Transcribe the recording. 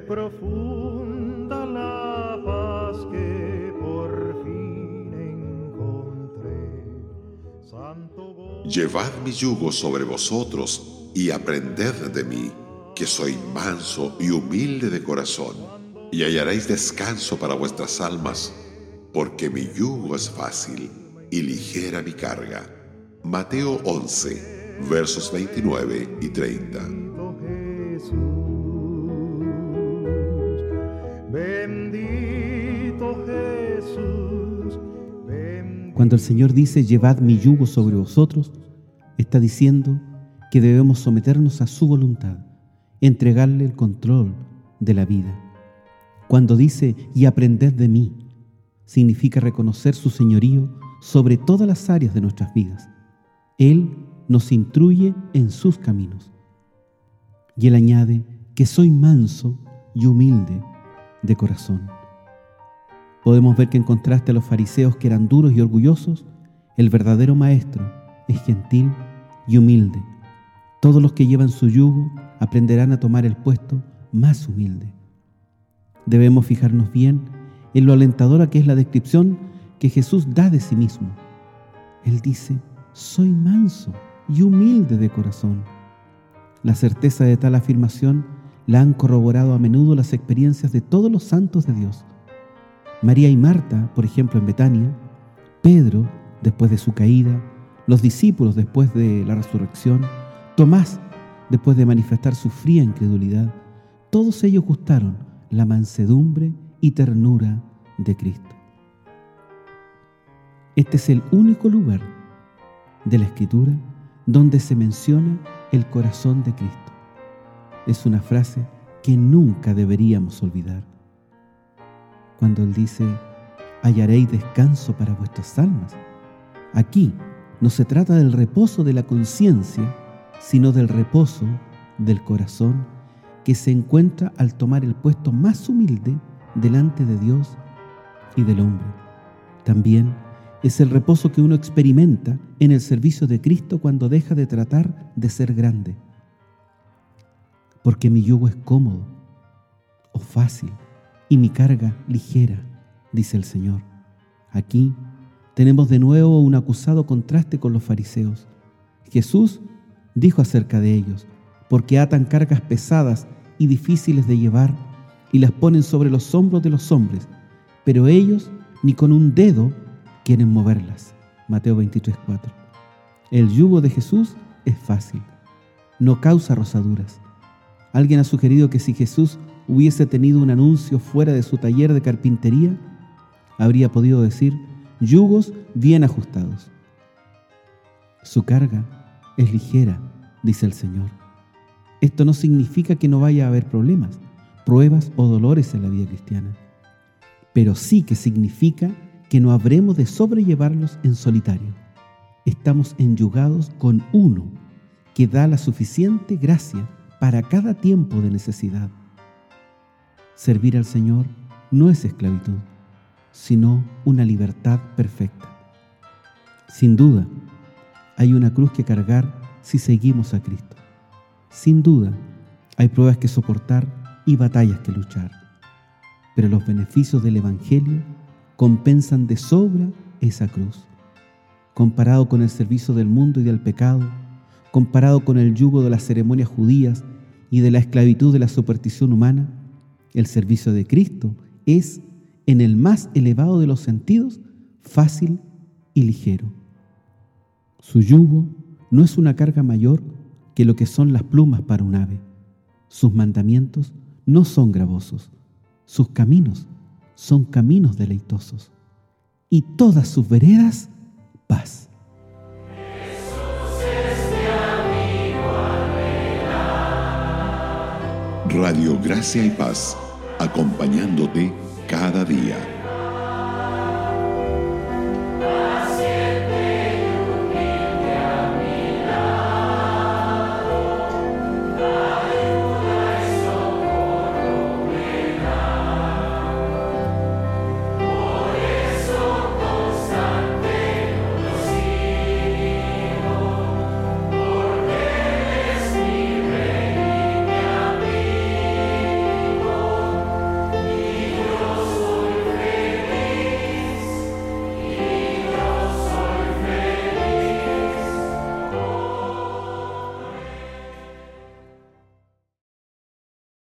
Profunda la paz que por fin encontré. Santo Llevad mi yugo sobre vosotros y aprended de mí, que soy manso y humilde de corazón, y hallaréis descanso para vuestras almas, porque mi yugo es fácil y ligera mi carga. Mateo 11, versos 29 y 30. Cuando el Señor dice, llevad mi yugo sobre vosotros, está diciendo que debemos someternos a su voluntad, entregarle el control de la vida. Cuando dice, y aprended de mí, significa reconocer su señorío sobre todas las áreas de nuestras vidas. Él nos instruye en sus caminos. Y él añade que soy manso y humilde de corazón. Podemos ver que en contraste a los fariseos que eran duros y orgullosos, el verdadero maestro es gentil y humilde. Todos los que llevan su yugo aprenderán a tomar el puesto más humilde. Debemos fijarnos bien en lo alentadora que es la descripción que Jesús da de sí mismo. Él dice, soy manso y humilde de corazón. La certeza de tal afirmación la han corroborado a menudo las experiencias de todos los santos de Dios. María y Marta, por ejemplo, en Betania, Pedro, después de su caída, los discípulos después de la resurrección, Tomás, después de manifestar su fría incredulidad, todos ellos gustaron la mansedumbre y ternura de Cristo. Este es el único lugar de la Escritura donde se menciona el corazón de Cristo. Es una frase que nunca deberíamos olvidar. Cuando Él dice, hallaréis descanso para vuestras almas. Aquí no se trata del reposo de la conciencia, sino del reposo del corazón que se encuentra al tomar el puesto más humilde delante de Dios y del hombre. También es el reposo que uno experimenta en el servicio de Cristo cuando deja de tratar de ser grande. Porque mi yugo es cómodo o fácil y mi carga ligera, dice el Señor. Aquí tenemos de nuevo un acusado contraste con los fariseos. Jesús dijo acerca de ellos, porque atan cargas pesadas y difíciles de llevar y las ponen sobre los hombros de los hombres, pero ellos ni con un dedo quieren moverlas. Mateo 23, 4. El yugo de Jesús es fácil, no causa rosaduras. Alguien ha sugerido que si Jesús hubiese tenido un anuncio fuera de su taller de carpintería, habría podido decir, yugos bien ajustados. Su carga es ligera, dice el Señor. Esto no significa que no vaya a haber problemas, pruebas o dolores en la vida cristiana, pero sí que significa que no habremos de sobrellevarlos en solitario. Estamos enyugados con uno que da la suficiente gracia para cada tiempo de necesidad. Servir al Señor no es esclavitud, sino una libertad perfecta. Sin duda, hay una cruz que cargar si seguimos a Cristo. Sin duda, hay pruebas que soportar y batallas que luchar. Pero los beneficios del Evangelio compensan de sobra esa cruz. Comparado con el servicio del mundo y del pecado, comparado con el yugo de las ceremonias judías y de la esclavitud de la superstición humana, el servicio de Cristo es, en el más elevado de los sentidos, fácil y ligero. Su yugo no es una carga mayor que lo que son las plumas para un ave. Sus mandamientos no son gravosos. Sus caminos son caminos deleitosos y todas sus veredas paz. Radio Gracia y Paz, acompañándote cada día.